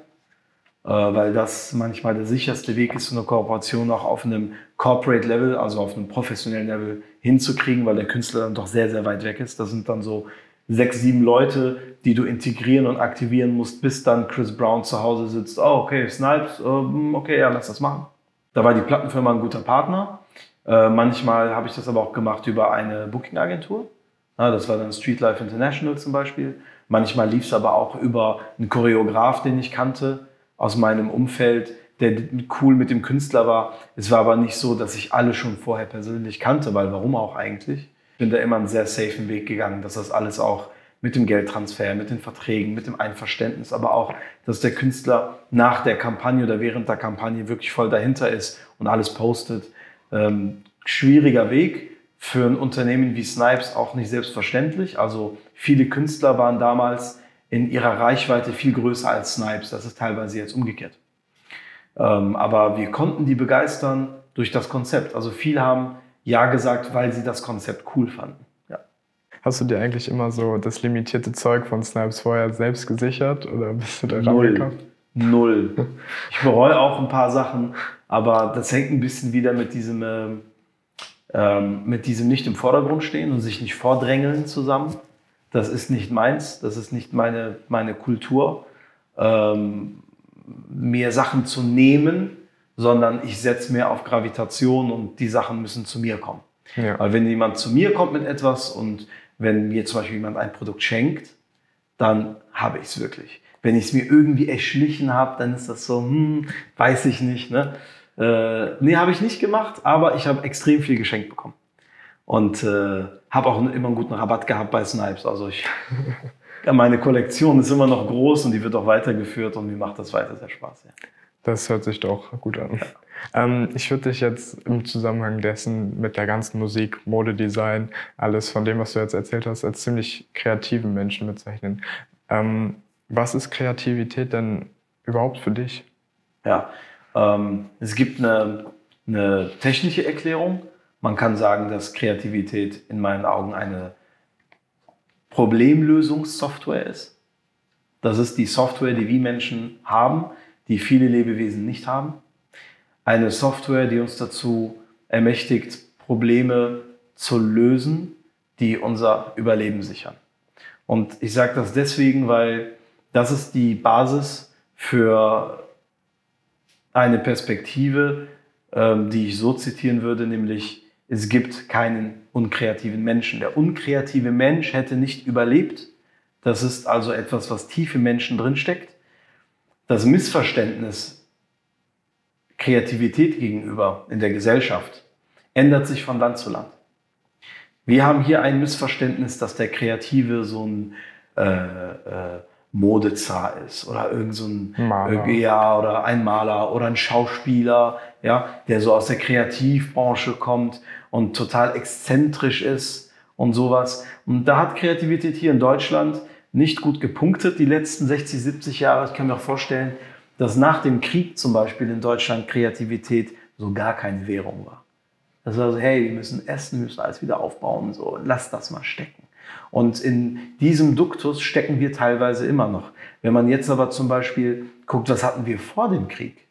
äh, weil das manchmal der sicherste Weg ist, so eine Kooperation auch auf einem Corporate Level, also auf einem professionellen Level hinzukriegen, weil der Künstler dann doch sehr, sehr weit weg ist. Das sind dann so sechs, sieben Leute, die du integrieren und aktivieren musst, bis dann Chris Brown zu Hause sitzt. Oh, okay, Snipes, ähm, okay, ja, lass das machen. Da war die Plattenfirma ein guter Partner. Äh, manchmal habe ich das aber auch gemacht über eine Booking-Agentur. Das war dann Streetlife International zum Beispiel. Manchmal lief es aber auch über einen Choreograf, den ich kannte aus meinem Umfeld, der cool mit dem Künstler war. Es war aber nicht so, dass ich alle schon vorher persönlich kannte, weil warum auch eigentlich? Bin da immer einen sehr safen Weg gegangen, dass das alles auch mit dem Geldtransfer, mit den Verträgen, mit dem Einverständnis, aber auch, dass der Künstler nach der Kampagne oder während der Kampagne wirklich voll dahinter ist und alles postet. Ähm, schwieriger Weg, für ein Unternehmen wie Snipes auch nicht selbstverständlich. Also viele Künstler waren damals in ihrer Reichweite viel größer als Snipes. Das ist teilweise jetzt umgekehrt. Ähm, aber wir konnten die begeistern durch das Konzept. Also viele haben Ja gesagt, weil sie das Konzept cool fanden. Ja.
Hast du dir eigentlich immer so das limitierte Zeug von Snipes vorher selbst gesichert oder bist du da
Null. Null. Ich bereue auch ein paar Sachen, aber das hängt ein bisschen wieder mit diesem... Äh, ähm, mit diesem nicht im Vordergrund stehen und sich nicht vordrängeln zusammen. Das ist nicht meins, das ist nicht meine, meine Kultur, ähm, mir Sachen zu nehmen, sondern ich setze mehr auf Gravitation und die Sachen müssen zu mir kommen. Ja. Weil wenn jemand zu mir kommt mit etwas und wenn mir zum Beispiel jemand ein Produkt schenkt, dann habe ich es wirklich. Wenn ich es mir irgendwie erschlichen habe, dann ist das so, hm, weiß ich nicht. Ne? Äh, nee, habe ich nicht gemacht, aber ich habe extrem viel geschenkt bekommen. Und äh, habe auch immer einen guten Rabatt gehabt bei Snipes. Also ich, meine Kollektion ist immer noch groß und die wird auch weitergeführt und mir macht das weiter sehr Spaß. Ja.
Das hört sich doch gut an. Ja. Ähm, ich würde dich jetzt im Zusammenhang dessen mit der ganzen Musik, Modedesign, alles von dem, was du jetzt erzählt hast, als ziemlich kreativen Menschen bezeichnen. Ähm, was ist Kreativität denn überhaupt für dich?
Ja, ähm, es gibt eine, eine technische Erklärung. Man kann sagen, dass Kreativität in meinen Augen eine Problemlösungssoftware ist. Das ist die Software, die wir Menschen haben, die viele Lebewesen nicht haben. Eine Software, die uns dazu ermächtigt, Probleme zu lösen, die unser Überleben sichern. Und ich sage das deswegen, weil das ist die Basis für eine Perspektive, ähm, die ich so zitieren würde, nämlich es gibt keinen unkreativen Menschen. Der unkreative Mensch hätte nicht überlebt. Das ist also etwas, was tief im Menschen drinsteckt. Das Missverständnis Kreativität gegenüber in der Gesellschaft ändert sich von Land zu Land. Wir haben hier ein Missverständnis, dass der Kreative so ein äh, äh, Modezar ist oder irgend so ein Maler. ja oder ein Maler oder ein Schauspieler, ja, der so aus der Kreativbranche kommt und total exzentrisch ist und sowas. Und da hat Kreativität hier in Deutschland nicht gut gepunktet die letzten 60, 70 Jahre. Ich kann mir auch vorstellen, dass nach dem Krieg zum Beispiel in Deutschland Kreativität so gar keine Währung war. Das war so, hey, wir müssen essen, wir müssen alles wieder aufbauen, so, lass das mal stecken. Und in diesem Duktus stecken wir teilweise immer noch. Wenn man jetzt aber zum Beispiel guckt, was hatten wir vor dem Krieg?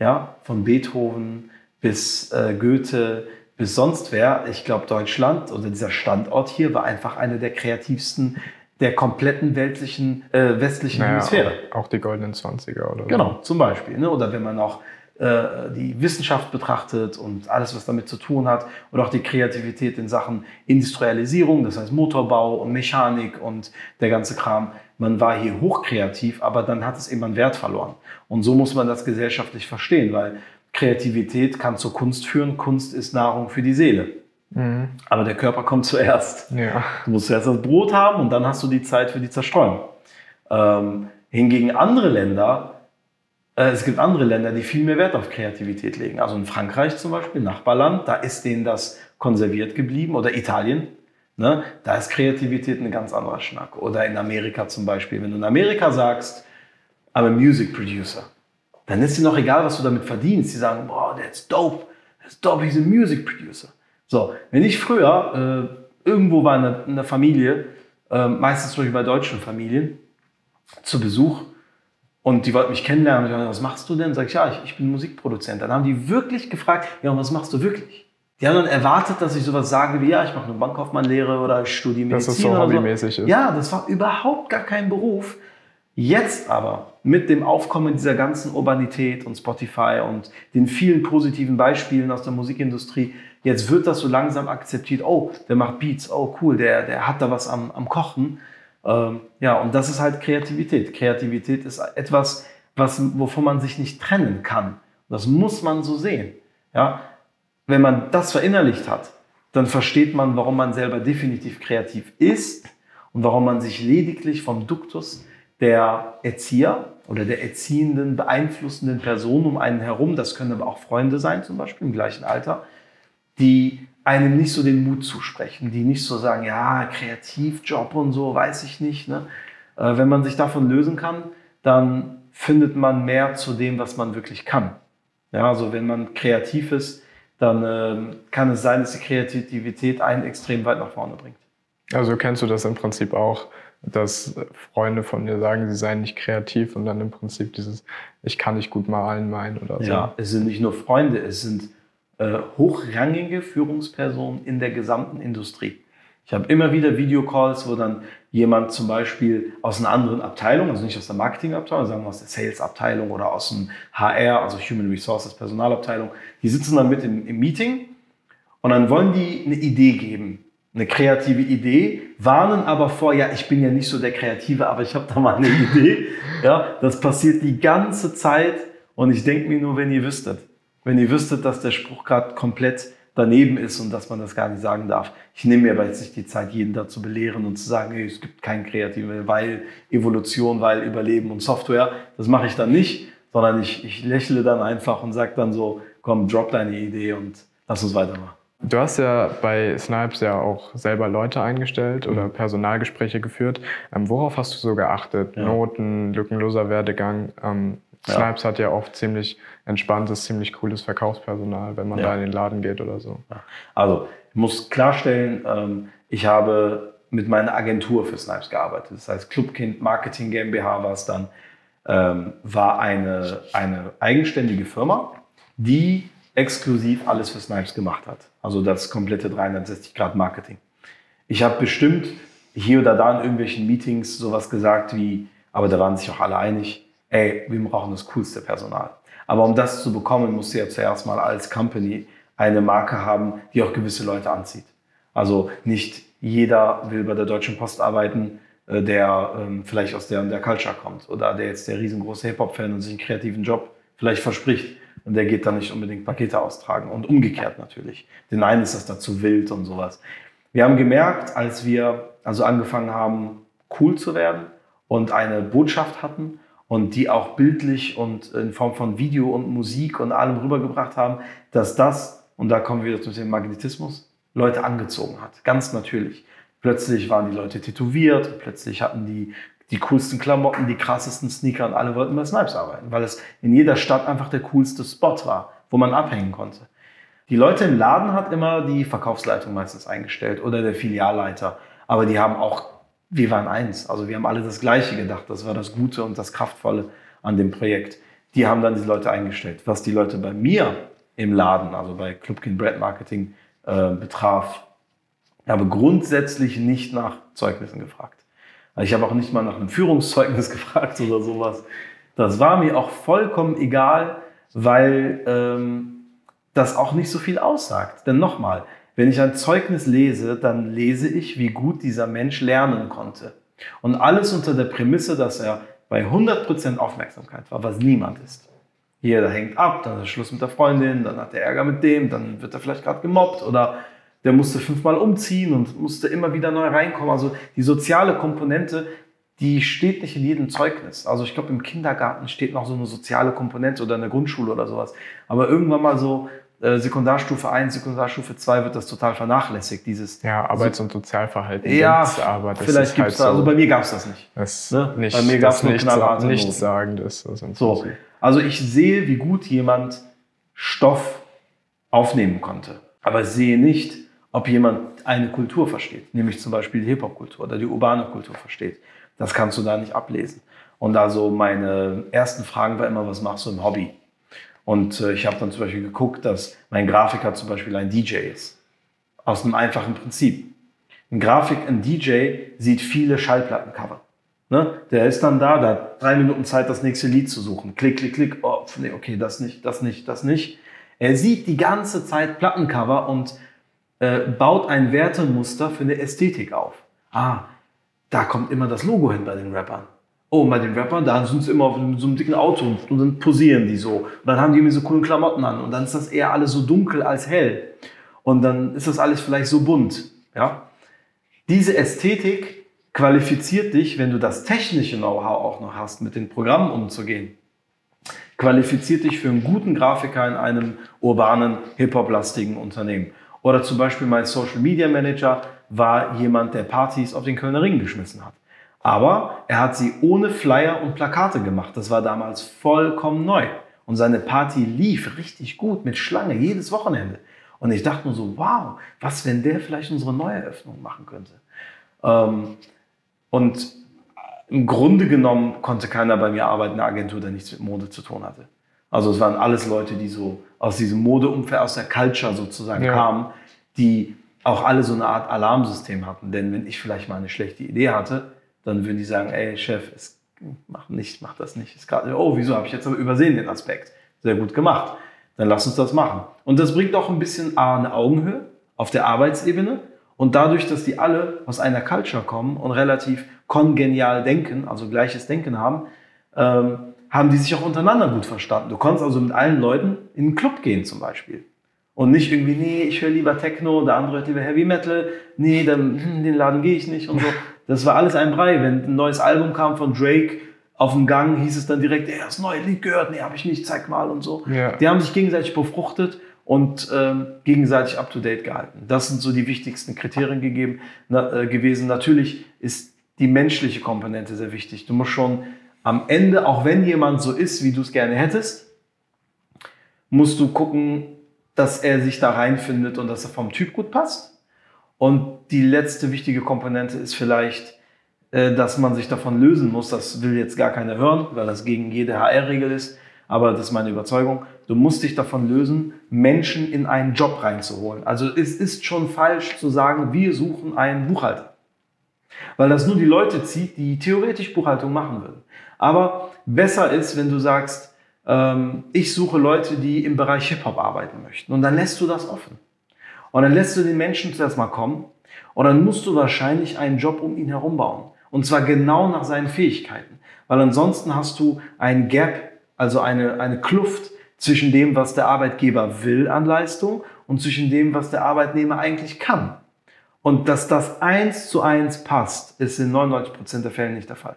Ja, von Beethoven bis äh, Goethe bis sonst wer. Ich glaube, Deutschland oder dieser Standort hier war einfach eine der kreativsten der kompletten weltlichen, äh, westlichen naja, Hemisphäre.
Auch, auch, die goldenen Zwanziger oder
Genau, so. zum Beispiel. Ne? Oder wenn man auch äh, die Wissenschaft betrachtet und alles, was damit zu tun hat, und auch die Kreativität in Sachen Industrialisierung, das heißt Motorbau und Mechanik und der ganze Kram. Man war hier hochkreativ, aber dann hat es eben an Wert verloren. Und so muss man das gesellschaftlich verstehen, weil Kreativität kann zur Kunst führen. Kunst ist Nahrung für die Seele. Mhm. Aber der Körper kommt zuerst. Ja. Du musst zuerst das Brot haben und dann hast du die Zeit für die Zerstreuung. Ähm, hingegen andere Länder äh, es gibt andere Länder, die viel mehr Wert auf Kreativität legen. Also in Frankreich zum Beispiel, Nachbarland, da ist denen das konserviert geblieben. Oder Italien, ne? da ist Kreativität ein ganz anderer Schnack. Oder in Amerika zum Beispiel. Wenn du in Amerika sagst, I'm a music producer, dann ist dir noch egal, was du damit verdienst. Die sagen, boah, that's dope, that's dope, he's a music producer. So, wenn ich früher äh, irgendwo war in einer Familie, äh, meistens durch bei deutschen Familien, zu Besuch, und die wollten mich kennenlernen. Und ich dachte, was machst du denn? Sag ich, ja, ich, ich bin Musikproduzent. Dann haben die wirklich gefragt, ja, und was machst du wirklich? Die haben dann erwartet, dass ich sowas sage wie, ja, ich mache eine Bankkaufmannlehre oder ich studiere Medizin. Dass das so hobbymäßig so. ist. Ja, das war überhaupt gar kein Beruf. Jetzt aber mit dem Aufkommen dieser ganzen Urbanität und Spotify und den vielen positiven Beispielen aus der Musikindustrie, jetzt wird das so langsam akzeptiert. Oh, der macht Beats. Oh, cool, der, der hat da was am, am Kochen. Ähm, ja, und das ist halt Kreativität. Kreativität ist etwas, was, wovon man sich nicht trennen kann. Das muss man so sehen. Ja? Wenn man das verinnerlicht hat, dann versteht man, warum man selber definitiv kreativ ist und warum man sich lediglich vom Duktus der Erzieher oder der erziehenden, beeinflussenden Person um einen herum, das können aber auch Freunde sein, zum Beispiel im gleichen Alter, die einem nicht so den Mut zusprechen, die nicht so sagen, ja, Kreativjob und so, weiß ich nicht. Ne? Äh, wenn man sich davon lösen kann, dann findet man mehr zu dem, was man wirklich kann. Ja, also wenn man kreativ ist, dann äh, kann es sein, dass die Kreativität einen extrem weit nach vorne bringt.
Also kennst du das im Prinzip auch, dass Freunde von dir sagen, sie seien nicht kreativ und dann im Prinzip dieses, ich kann nicht gut malen meinen oder so.
Ja, es sind nicht nur Freunde, es sind äh, hochrangige Führungspersonen in der gesamten Industrie. Ich habe immer wieder Videocalls, wo dann jemand zum Beispiel aus einer anderen Abteilung, also nicht aus der Marketingabteilung, wir aus der Salesabteilung oder aus dem HR, also Human Resources Personalabteilung, die sitzen dann mit im, im Meeting und dann wollen die eine Idee geben, eine kreative Idee, warnen aber vor, ja, ich bin ja nicht so der Kreative, aber ich habe da mal eine Idee. Ja, das passiert die ganze Zeit und ich denke mir nur, wenn ihr wüsstet, wenn ihr wüsstet, dass der Spruch gerade komplett daneben ist und dass man das gar nicht sagen darf. Ich nehme mir aber jetzt nicht die Zeit, jeden da zu belehren und zu sagen, hey, es gibt keinen Kreativen, weil Evolution, weil Überleben und Software. Das mache ich dann nicht, sondern ich, ich lächle dann einfach und sage dann so, komm, drop deine Idee und lass uns weitermachen.
Du hast ja bei Snipes ja auch selber Leute eingestellt oder mhm. Personalgespräche geführt. Ähm, worauf hast du so geachtet? Ja. Noten, lückenloser Werdegang? Ähm, Snipes ja. hat ja oft ziemlich entspanntes, ziemlich cooles Verkaufspersonal, wenn man ja. da in den Laden geht oder so.
Also, ich muss klarstellen, ähm, ich habe mit meiner Agentur für Snipes gearbeitet. Das heißt, Clubkind Marketing GmbH war es dann, ähm, war eine, eine eigenständige Firma, die exklusiv alles für Snipes gemacht hat. Also das komplette 360-Grad-Marketing. Ich habe bestimmt hier oder da in irgendwelchen Meetings sowas gesagt wie, aber da waren sich auch alle einig, ey, wir brauchen das coolste Personal. Aber um das zu bekommen, musst du ja zuerst mal als Company eine Marke haben, die auch gewisse Leute anzieht. Also nicht jeder will bei der Deutschen Post arbeiten, äh, der ähm, vielleicht aus der, der Culture kommt oder der jetzt der riesengroße Hip-Hop-Fan und sich einen kreativen Job vielleicht verspricht und der geht dann nicht unbedingt Pakete austragen und umgekehrt natürlich. Den einen ist das dazu wild und sowas. Wir haben gemerkt, als wir also angefangen haben, cool zu werden und eine Botschaft hatten und die auch bildlich und in Form von Video und Musik und allem rübergebracht haben, dass das, und da kommen wir wieder zum Thema Magnetismus, Leute angezogen hat. Ganz natürlich. Plötzlich waren die Leute tätowiert, plötzlich hatten die die coolsten Klamotten, die krassesten Sneaker und alle wollten bei Snipes arbeiten, weil es in jeder Stadt einfach der coolste Spot war, wo man abhängen konnte. Die Leute im Laden hat immer die Verkaufsleitung meistens eingestellt oder der Filialleiter, aber die haben auch, wir waren eins, also wir haben alle das Gleiche gedacht, das war das Gute und das Kraftvolle an dem Projekt. Die haben dann die Leute eingestellt. Was die Leute bei mir im Laden, also bei Clubkin Brand Marketing äh, betraf, habe grundsätzlich nicht nach Zeugnissen gefragt. Ich habe auch nicht mal nach einem Führungszeugnis gefragt oder sowas. Das war mir auch vollkommen egal, weil ähm, das auch nicht so viel aussagt. Denn nochmal, wenn ich ein Zeugnis lese, dann lese ich, wie gut dieser Mensch lernen konnte. Und alles unter der Prämisse, dass er bei 100% Aufmerksamkeit war, was niemand ist. Jeder hängt ab, dann ist Schluss mit der Freundin, dann hat er Ärger mit dem, dann wird er vielleicht gerade gemobbt oder der musste fünfmal umziehen und musste immer wieder neu reinkommen. Also die soziale Komponente, die steht nicht in jedem Zeugnis. Also ich glaube, im Kindergarten steht noch so eine soziale Komponente oder in der Grundschule oder sowas. Aber irgendwann mal so äh, Sekundarstufe 1, Sekundarstufe 2 wird das total vernachlässigt. Dieses
ja, Arbeits- und Sozialverhalten.
Ja, aber vielleicht gibt es halt da, also bei mir gab es das nicht.
Das ne? nicht
bei mir gab es nur knallharte
Nichts Sagendes.
So, also ich sehe, wie gut jemand Stoff aufnehmen konnte. Aber sehe nicht, ob jemand eine Kultur versteht, nämlich zum Beispiel die Hip-Hop-Kultur oder die urbane Kultur versteht. Das kannst du da nicht ablesen. Und also meine ersten Fragen war immer, was machst du im Hobby? Und äh, ich habe dann zum Beispiel geguckt, dass mein Grafiker zum Beispiel ein DJ ist. Aus einem einfachen Prinzip. Ein Grafik, ein DJ sieht viele Schallplattencover. Ne? Der ist dann da, da hat drei Minuten Zeit, das nächste Lied zu suchen. Klick, klick, klick. Oh, nee, okay, das nicht, das nicht, das nicht. Er sieht die ganze Zeit Plattencover und äh, baut ein Wertemuster für eine Ästhetik auf. Ah, da kommt immer das Logo hin bei den Rappern. Oh, bei den Rappern, da sind sie immer auf so einem dicken Auto und dann posieren die so. Und dann haben die irgendwie so coolen Klamotten an und dann ist das eher alles so dunkel als hell. Und dann ist das alles vielleicht so bunt. Ja? Diese Ästhetik qualifiziert dich, wenn du das technische Know-how auch noch hast, mit den Programmen umzugehen, qualifiziert dich für einen guten Grafiker in einem urbanen, hip-hop-lastigen Unternehmen. Oder zum Beispiel mein Social Media Manager war jemand, der Partys auf den Kölner Ring geschmissen hat. Aber er hat sie ohne Flyer und Plakate gemacht. Das war damals vollkommen neu. Und seine Party lief richtig gut mit Schlange jedes Wochenende. Und ich dachte nur so, wow, was, wenn der vielleicht unsere Neueröffnung machen könnte? Ähm, und im Grunde genommen konnte keiner bei mir arbeiten, eine Agentur, der nichts mit Mode zu tun hatte. Also es waren alles Leute, die so aus diesem Modeumfeld, aus der Culture sozusagen ja. kamen, die auch alle so eine Art Alarmsystem hatten. Denn wenn ich vielleicht mal eine schlechte Idee hatte, dann würden die sagen, ey Chef, es, mach nicht, mach das nicht. Ist grad, oh, wieso habe ich jetzt aber übersehen den Aspekt? Sehr gut gemacht. Dann lass uns das machen. Und das bringt auch ein bisschen A, eine Augenhöhe auf der Arbeitsebene. Und dadurch, dass die alle aus einer Culture kommen und relativ kongenial denken, also gleiches Denken haben, ähm, haben die sich auch untereinander gut verstanden. Du konntest also mit allen Leuten in einen Club gehen zum Beispiel. Und nicht irgendwie, nee, ich höre lieber Techno, der andere hört lieber Heavy Metal, nee, dann, hm, den Laden gehe ich nicht und so. Das war alles ein Brei. Wenn ein neues Album kam von Drake auf dem Gang, hieß es dann direkt, ey, das neue Lied gehört, nee, habe ich nicht, zeig mal und so. Ja. Die haben sich gegenseitig befruchtet und ähm, gegenseitig up-to-date gehalten. Das sind so die wichtigsten Kriterien gegeben, na, äh, gewesen. Natürlich ist die menschliche Komponente sehr wichtig. Du musst schon am Ende, auch wenn jemand so ist, wie du es gerne hättest, musst du gucken, dass er sich da reinfindet und dass er vom Typ gut passt. Und die letzte wichtige Komponente ist vielleicht, äh, dass man sich davon lösen muss. Das will jetzt gar keiner hören, weil das gegen jede HR-Regel ist. Aber das ist meine Überzeugung, du musst dich davon lösen, Menschen in einen Job reinzuholen. Also es ist schon falsch zu sagen, wir suchen einen Buchhalter. Weil das nur die Leute zieht, die theoretisch Buchhaltung machen würden. Aber besser ist, wenn du sagst, ähm, ich suche Leute, die im Bereich Hip-Hop arbeiten möchten. Und dann lässt du das offen. Und dann lässt du den Menschen zuerst mal kommen. Und dann musst du wahrscheinlich einen Job um ihn herum bauen. Und zwar genau nach seinen Fähigkeiten. Weil ansonsten hast du ein Gap, also eine, eine Kluft zwischen dem, was der Arbeitgeber will an Leistung und zwischen dem, was der Arbeitnehmer eigentlich kann. Und dass das eins zu eins passt, ist in 99 Prozent der Fälle nicht der Fall.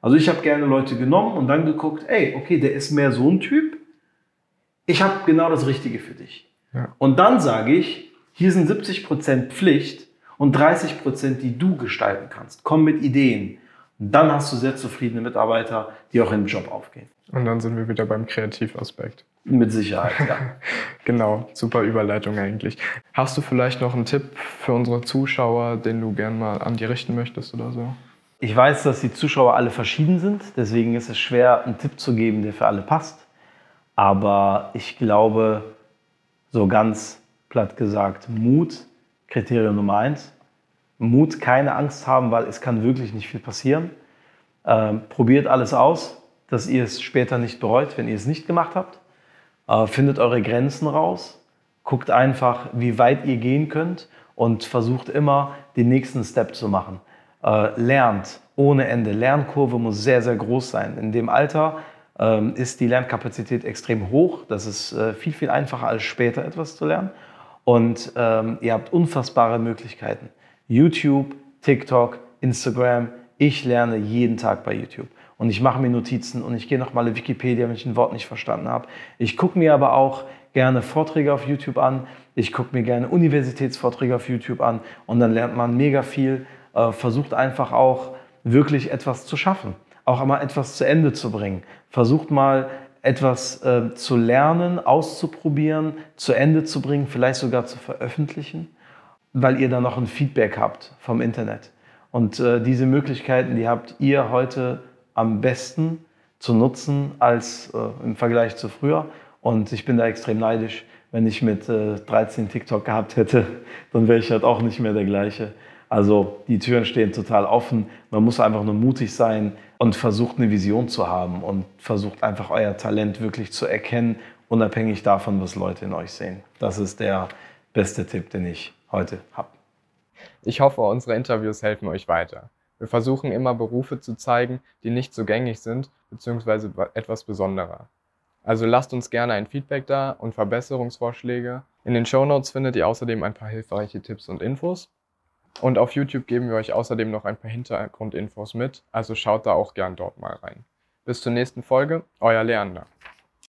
Also ich habe gerne Leute genommen und dann geguckt, ey, okay, der ist mehr so ein Typ. Ich habe genau das Richtige für dich. Ja. Und dann sage ich, hier sind 70% Pflicht und 30%, die du gestalten kannst. Komm mit Ideen. Und dann hast du sehr zufriedene Mitarbeiter, die auch im Job aufgehen.
Und dann sind wir wieder beim Kreativaspekt.
Mit Sicherheit, ja.
genau, super Überleitung eigentlich. Hast du vielleicht noch einen Tipp für unsere Zuschauer, den du gern mal an die richten möchtest oder so?
Ich weiß, dass die Zuschauer alle verschieden sind, deswegen ist es schwer, einen Tipp zu geben, der für alle passt. Aber ich glaube, so ganz platt gesagt, Mut, Kriterium Nummer eins. Mut, keine Angst haben, weil es kann wirklich nicht viel passieren. Ähm, probiert alles aus, dass ihr es später nicht bereut, wenn ihr es nicht gemacht habt. Äh, findet eure Grenzen raus. Guckt einfach, wie weit ihr gehen könnt und versucht immer, den nächsten Step zu machen äh, lernt ohne Ende. Lernkurve muss sehr, sehr groß sein. In dem Alter ähm, ist die Lernkapazität extrem hoch. Das ist äh, viel, viel einfacher als später etwas zu lernen. Und ähm, ihr habt unfassbare Möglichkeiten. YouTube, TikTok, Instagram. Ich lerne jeden Tag bei YouTube. Und ich mache mir Notizen und ich gehe nochmal in Wikipedia, wenn ich ein Wort nicht verstanden habe. Ich gucke mir aber auch gerne Vorträge auf YouTube an. Ich gucke mir gerne Universitätsvorträge auf YouTube an. Und dann lernt man mega viel äh, versucht einfach auch wirklich etwas zu schaffen, auch einmal etwas zu Ende zu bringen. Versucht mal etwas äh, zu lernen, auszuprobieren, zu Ende zu bringen, vielleicht sogar zu veröffentlichen, weil ihr dann noch ein Feedback habt vom Internet. Und äh, diese Möglichkeiten, die habt ihr heute am besten zu nutzen als äh, im Vergleich zu früher. Und ich bin da extrem neidisch. Wenn ich mit äh, 13 TikTok gehabt hätte, dann wäre ich halt auch nicht mehr der gleiche. Also die Türen stehen total offen. Man muss einfach nur mutig sein und versucht eine Vision zu haben und versucht einfach euer Talent wirklich zu erkennen, unabhängig davon, was Leute in euch sehen. Das ist der beste Tipp, den ich heute habe.
Ich hoffe, unsere Interviews helfen euch weiter. Wir versuchen immer Berufe zu zeigen, die nicht so gängig sind, beziehungsweise etwas besonderer. Also lasst uns gerne ein Feedback da und Verbesserungsvorschläge. In den Show Notes findet ihr außerdem ein paar hilfreiche Tipps und Infos. Und auf YouTube geben wir euch außerdem noch ein paar Hintergrundinfos mit, also schaut da auch gern dort mal rein. Bis zur nächsten Folge, euer Leander.